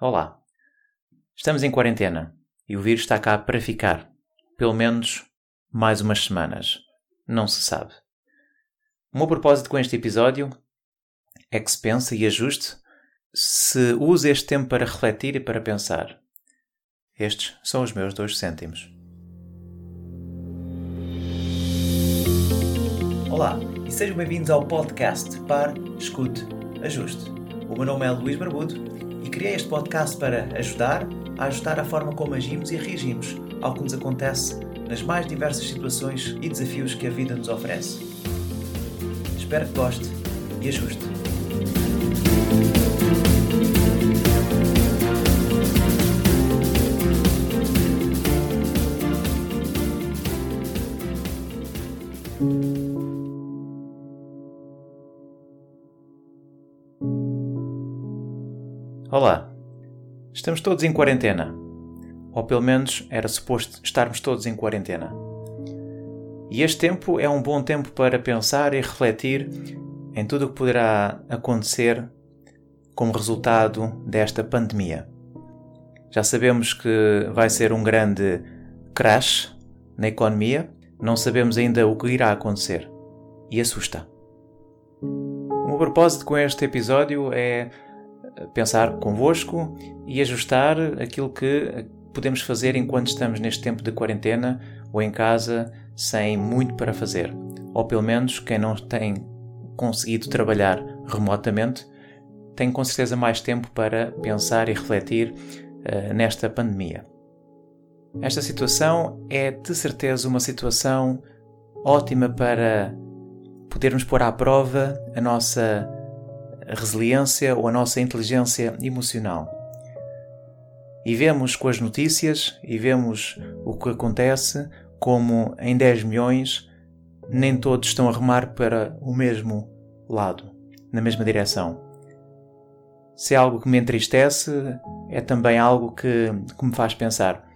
Olá. Estamos em quarentena e o vírus está cá para ficar. Pelo menos mais umas semanas. Não se sabe. O meu propósito com este episódio é que se pense e ajuste, se use este tempo para refletir e para pensar. Estes são os meus dois cêntimos. Olá e sejam bem-vindos ao podcast Par, Escute, Ajuste. O meu nome é Luís Barbudo criei este podcast para ajudar a ajustar a forma como agimos e reagimos ao que nos acontece nas mais diversas situações e desafios que a vida nos oferece. Espero que goste e ajuste. Olá. Estamos todos em quarentena. Ou pelo menos era suposto estarmos todos em quarentena. E este tempo é um bom tempo para pensar e refletir em tudo o que poderá acontecer como resultado desta pandemia. Já sabemos que vai ser um grande crash na economia, não sabemos ainda o que irá acontecer. E assusta. O meu propósito com este episódio é pensar convosco e ajustar aquilo que podemos fazer enquanto estamos neste tempo de quarentena ou em casa sem muito para fazer. Ou pelo menos quem não tem conseguido trabalhar remotamente tem com certeza mais tempo para pensar e refletir uh, nesta pandemia. Esta situação é de certeza uma situação ótima para podermos pôr à prova a nossa a resiliência ou a nossa inteligência emocional. E vemos com as notícias e vemos o que acontece como em 10 milhões nem todos estão a remar para o mesmo lado, na mesma direção. Se é algo que me entristece, é também algo que, que me faz pensar.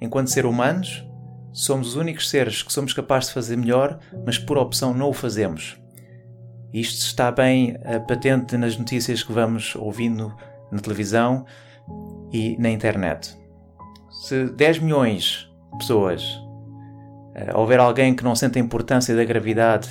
Enquanto ser humanos, somos os únicos seres que somos capazes de fazer melhor, mas por opção não o fazemos. Isto está bem uh, patente nas notícias que vamos ouvindo na televisão e na internet. Se 10 milhões de pessoas uh, houver alguém que não sente a importância da gravidade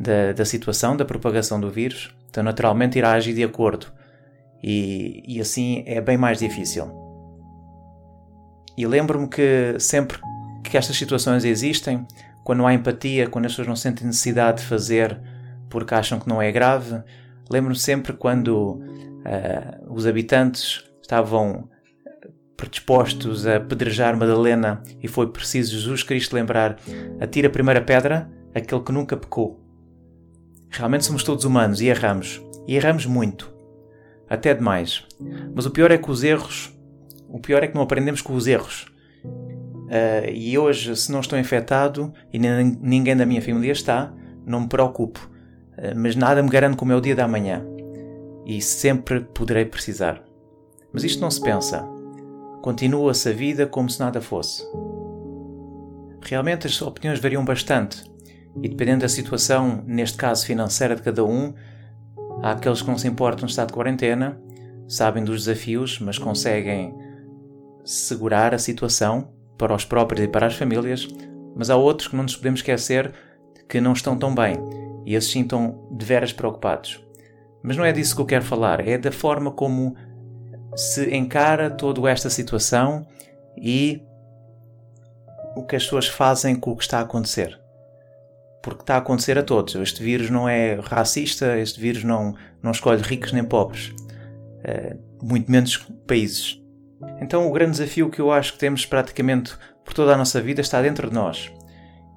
da, da situação, da propagação do vírus, então naturalmente irá agir de acordo. E, e assim é bem mais difícil. E lembro-me que sempre que estas situações existem, quando há empatia, quando as pessoas não sentem necessidade de fazer porque acham que não é grave. Lembro-me sempre quando uh, os habitantes estavam predispostos a pedrejar Madalena e foi preciso Jesus Cristo lembrar: atira a primeira pedra aquele que nunca pecou. Realmente somos todos humanos e erramos. E erramos muito. Até demais. Mas o pior é que os erros. O pior é que não aprendemos com os erros. Uh, e hoje, se não estou infectado e ninguém da minha família está, não me preocupo. Eh, mas nada me garante como é o dia da manhã e sempre poderei precisar. Mas isto não se pensa. Continua-se a vida como se nada fosse. Realmente as opiniões variam bastante e dependendo da situação, neste caso financeira de cada um, há aqueles que não se importam de estar de quarentena, sabem dos desafios, mas conseguem segurar a situação para os próprios e para as famílias, mas há outros que não nos podemos esquecer que não estão tão bem e esses sim estão de veras preocupados. Mas não é disso que eu quero falar, é da forma como se encara toda esta situação e o que as pessoas fazem com o que está a acontecer. Porque está a acontecer a todos. Este vírus não é racista, este vírus não, não escolhe ricos nem pobres, uh, muito menos países. Então, o grande desafio que eu acho que temos praticamente por toda a nossa vida está dentro de nós.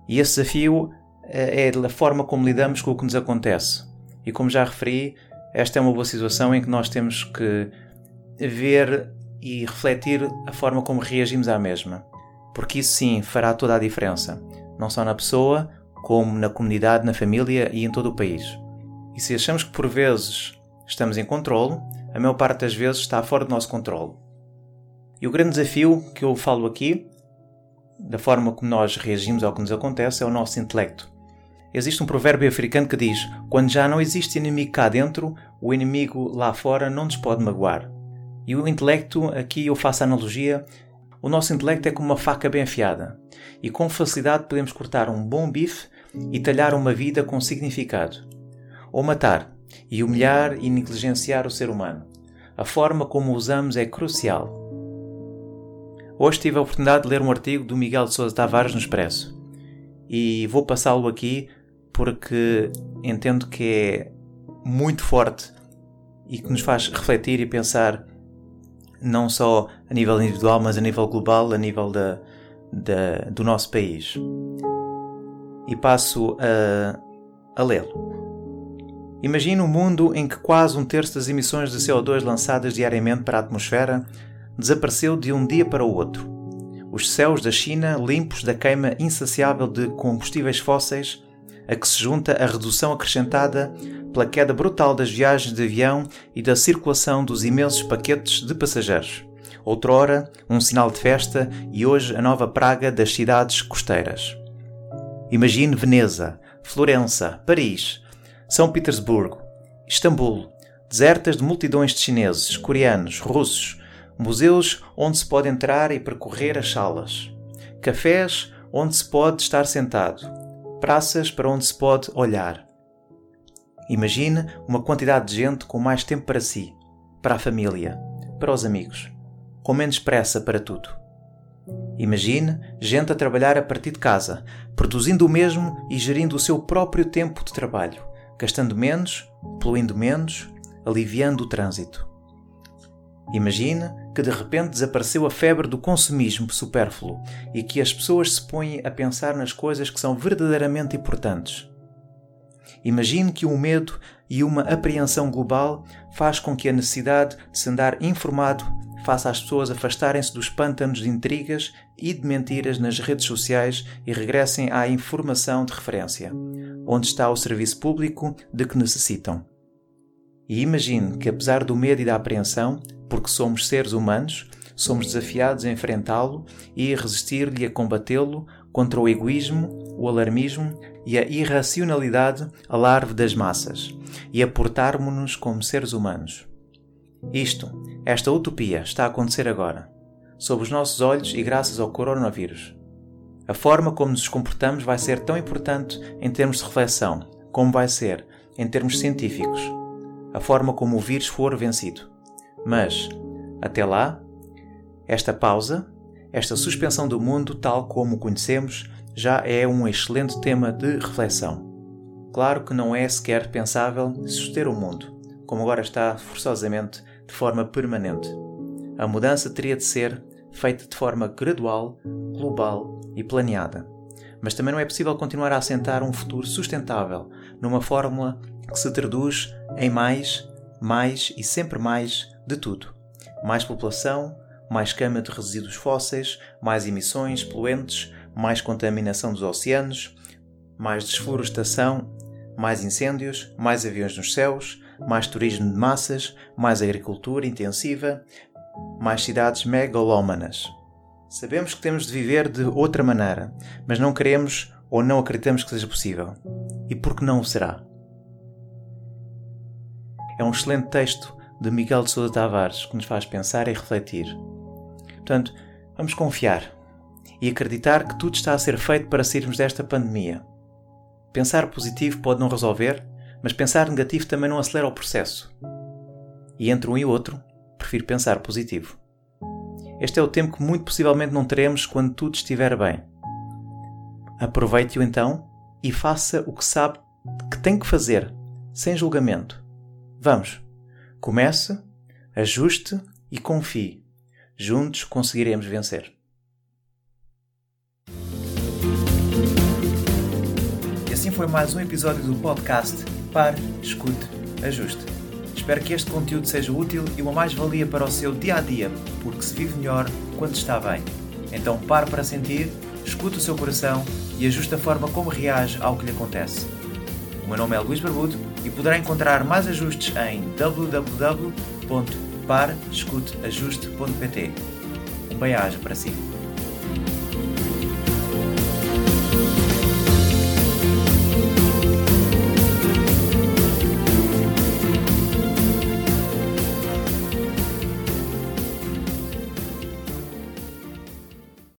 E esse desafio é a forma como lidamos com o que nos acontece. E como já referi, esta é uma boa situação em que nós temos que ver e refletir a forma como reagimos à mesma. Porque isso sim fará toda a diferença, não só na pessoa, como na comunidade, na família e em todo o país. E se achamos que por vezes estamos em controle, a maior parte das vezes está fora do nosso controle. E o grande desafio que eu falo aqui, da forma como nós reagimos ao que nos acontece, é o nosso intelecto. Existe um provérbio africano que diz: Quando já não existe inimigo cá dentro, o inimigo lá fora não nos pode magoar. E o intelecto, aqui eu faço a analogia, o nosso intelecto é como uma faca bem afiada e com facilidade podemos cortar um bom bife e talhar uma vida com significado. Ou matar e humilhar e negligenciar o ser humano. A forma como usamos é crucial. Hoje tive a oportunidade de ler um artigo do Miguel de Sousa Tavares no Expresso e vou passá-lo aqui porque entendo que é muito forte e que nos faz refletir e pensar não só a nível individual, mas a nível global, a nível da, da do nosso país. E passo a, a lê-lo. Imagine um mundo em que quase um terço das emissões de CO2 lançadas diariamente para a atmosfera desapareceu de um dia para o outro. Os céus da China limpos da queima insaciável de combustíveis fósseis, a que se junta a redução acrescentada pela queda brutal das viagens de avião e da circulação dos imensos paquetes de passageiros. Outrora, um sinal de festa e hoje a nova praga das cidades costeiras. Imagine Veneza, Florença, Paris, São Petersburgo, Istambul, desertas de multidões de chineses, coreanos, russos, museus onde se pode entrar e percorrer as salas, cafés onde se pode estar sentado, praças para onde se pode olhar, Imagine uma quantidade de gente com mais tempo para si, para a família, para os amigos, com menos pressa para tudo. Imagine gente a trabalhar a partir de casa, produzindo o mesmo e gerindo o seu próprio tempo de trabalho, gastando menos, poluindo menos, aliviando o trânsito. Imagine que de repente desapareceu a febre do consumismo supérfluo e que as pessoas se põem a pensar nas coisas que são verdadeiramente importantes Imagine que um medo e uma apreensão global faz com que a necessidade de se andar informado faça as pessoas afastarem-se dos pântanos de intrigas e de mentiras nas redes sociais e regressem à informação de referência, onde está o serviço público de que necessitam. E imagine que, apesar do medo e da apreensão, porque somos seres humanos, somos desafiados a enfrentá-lo e a resistir-lhe a combatê-lo contra o egoísmo, o alarmismo e a irracionalidade alarve das massas e a portarmos-nos como seres humanos. Isto, esta utopia, está a acontecer agora, sob os nossos olhos e graças ao coronavírus. A forma como nos comportamos vai ser tão importante em termos de reflexão como vai ser em termos científicos, a forma como o vírus for vencido. Mas, até lá, esta pausa, esta suspensão do mundo tal como o conhecemos, já é um excelente tema de reflexão. Claro que não é sequer pensável suster o mundo, como agora está forçosamente de forma permanente. A mudança teria de ser feita de forma gradual, global e planeada. Mas também não é possível continuar a assentar um futuro sustentável numa fórmula que se traduz em mais, mais e sempre mais de tudo. Mais população, mais queima de resíduos fósseis, mais emissões poluentes, mais contaminação dos oceanos, mais desflorestação, mais incêndios, mais aviões nos céus, mais turismo de massas, mais agricultura intensiva, mais cidades megalómanas. Sabemos que temos de viver de outra maneira, mas não queremos ou não acreditamos que seja possível. E por que não o será? É um excelente texto de Miguel de Sousa Tavares que nos faz pensar e refletir. Portanto, vamos confiar e acreditar que tudo está a ser feito para sairmos desta pandemia. Pensar positivo pode não resolver, mas pensar negativo também não acelera o processo. E entre um e outro, prefiro pensar positivo. Este é o tempo que muito possivelmente não teremos quando tudo estiver bem. Aproveite-o então e faça o que sabe que tem que fazer, sem julgamento. Vamos! Comece, ajuste e confie. Juntos conseguiremos vencer. assim foi mais um episódio do podcast Pare, Escute, Ajuste. Espero que este conteúdo seja útil e uma mais-valia para o seu dia a dia, porque se vive melhor quando está bem. Então pare para sentir, escute o seu coração e ajuste a forma como reage ao que lhe acontece. O meu nome é Luís Barbudo e poderá encontrar mais ajustes em www.parescuteajuste.pt. Um bem-aja para si.